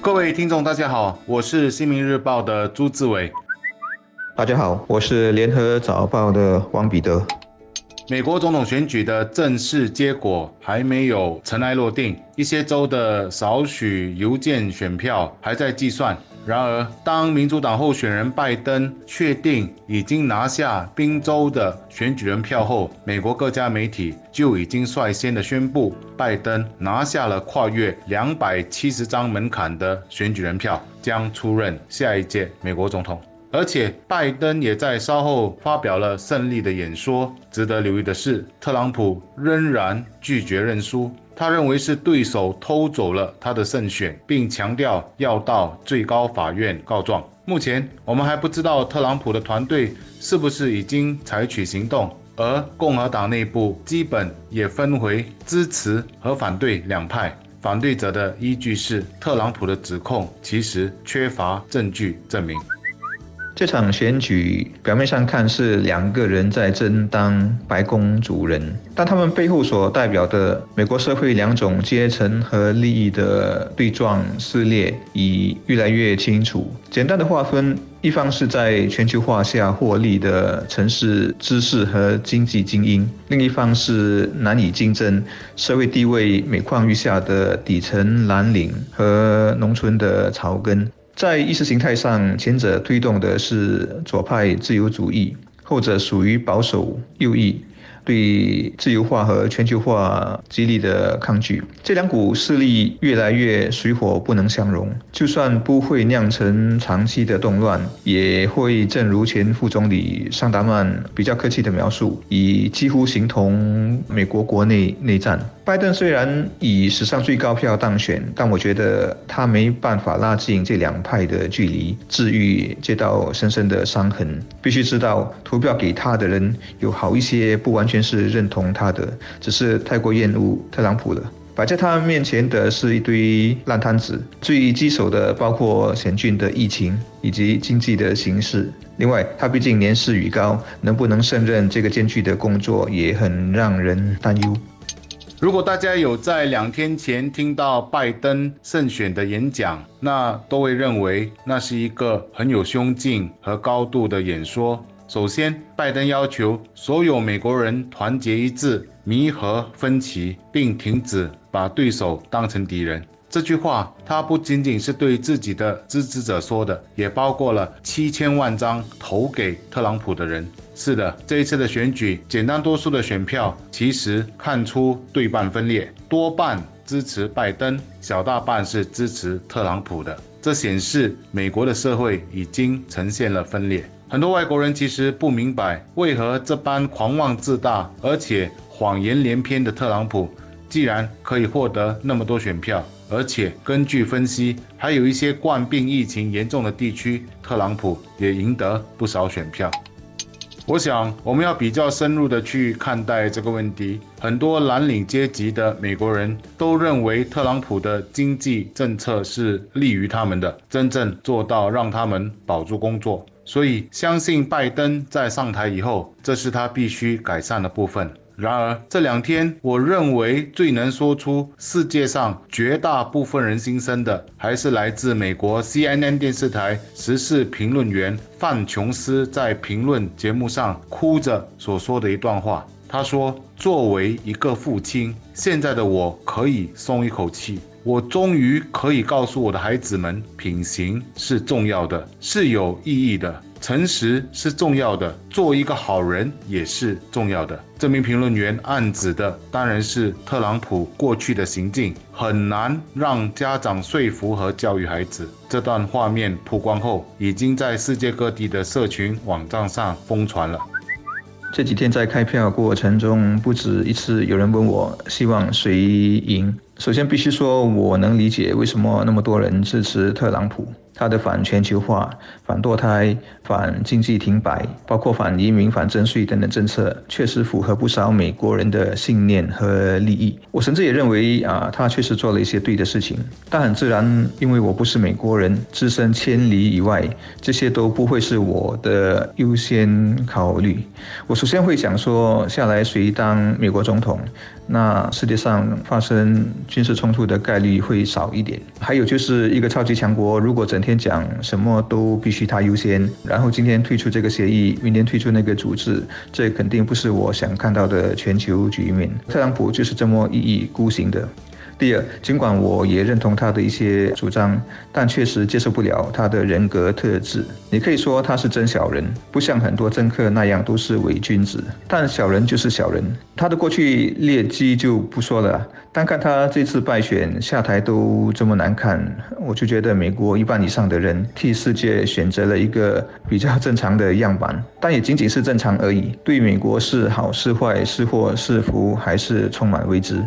各位听众，大家好，我是《新民日报》的朱志伟。大家好，我是《联合早报》的王彼得。美国总统选举的正式结果还没有尘埃落定，一些州的少许邮件选票还在计算。然而，当民主党候选人拜登确定已经拿下宾州的选举人票后，美国各家媒体就已经率先的宣布，拜登拿下了跨越两百七十张门槛的选举人票，将出任下一届美国总统。而且，拜登也在稍后发表了胜利的演说。值得留意的是，特朗普仍然拒绝认输。他认为是对手偷走了他的胜选，并强调要到最高法院告状。目前我们还不知道特朗普的团队是不是已经采取行动，而共和党内部基本也分为支持和反对两派。反对者的依据是特朗普的指控其实缺乏证据证明。这场选举表面上看是两个人在争当白宫主人，但他们背后所代表的美国社会两种阶层和利益的对撞撕裂已越来越清楚。简单的划分，一方是在全球化下获利的城市知识和经济精英，另一方是难以竞争、社会地位每况愈下的底层蓝领和农村的草根。在意识形态上，前者推动的是左派自由主义，后者属于保守右翼。对自由化和全球化极力的抗拒，这两股势力越来越水火不能相容。就算不会酿成长期的动乱，也会正如前副总理尚达曼比较客气的描述，以几乎形同美国国内内战。拜登虽然以史上最高票当选，但我觉得他没办法拉近这两派的距离，治愈这道深深的伤痕。必须知道，投票给他的人有好一些不完全。是认同他的，只是太过厌恶特朗普了。摆在他面前的是一堆烂摊子，最棘手的包括险峻的疫情以及经济的形势。另外，他毕竟年事已高，能不能胜任这个艰巨的工作也很让人担忧。如果大家有在两天前听到拜登胜选的演讲，那都会认为那是一个很有胸襟和高度的演说。首先，拜登要求所有美国人团结一致，弥合分歧，并停止把对手当成敌人。这句话，他不仅仅是对自己的支持者说的，也包括了七千万张投给特朗普的人。是的，这一次的选举，简单多数的选票其实看出对半分裂，多半支持拜登，小大半是支持特朗普的。这显示美国的社会已经呈现了分裂。很多外国人其实不明白，为何这般狂妄自大而且谎言连篇的特朗普，既然可以获得那么多选票，而且根据分析，还有一些冠病疫情严重的地区，特朗普也赢得不少选票。我想，我们要比较深入的去看待这个问题。很多蓝领阶级的美国人都认为，特朗普的经济政策是利于他们的，真正做到让他们保住工作。所以，相信拜登在上台以后，这是他必须改善的部分。然而，这两天，我认为最能说出世界上绝大部分人心声的，还是来自美国 CNN 电视台时事评论员范琼斯在评论节目上哭着所说的一段话。他说：“作为一个父亲，现在的我可以松一口气。”我终于可以告诉我的孩子们，品行是重要的，是有意义的；诚实是重要的，做一个好人也是重要的。这名评论员暗指的当然是特朗普过去的行径，很难让家长说服和教育孩子。这段画面曝光后，已经在世界各地的社群网站上疯传了。这几天在开票过程中，不止一次有人问我，希望谁赢。首先，必须说，我能理解为什么那么多人支持特朗普。他的反全球化、反堕胎、反经济停摆，包括反移民、反征税等等政策，确实符合不少美国人的信念和利益。我甚至也认为啊，他确实做了一些对的事情。但很自然，因为我不是美国人，置身千里以外，这些都不会是我的优先考虑。我首先会想说，下来谁当美国总统？那世界上发生军事冲突的概率会少一点。还有就是一个超级强国，如果整天讲什么都必须他优先，然后今天退出这个协议，明天退出那个组织，这肯定不是我想看到的全球局面。特朗普就是这么一意孤行的。第二，尽管我也认同他的一些主张，但确实接受不了他的人格特质。你可以说他是真小人，不像很多政客那样都是伪君子。但小人就是小人，他的过去劣迹就不说了。单看他这次败选下台都这么难看，我就觉得美国一半以上的人替世界选择了一个比较正常的样板，但也仅仅是正常而已。对美国是好是坏是祸是福还是充满未知。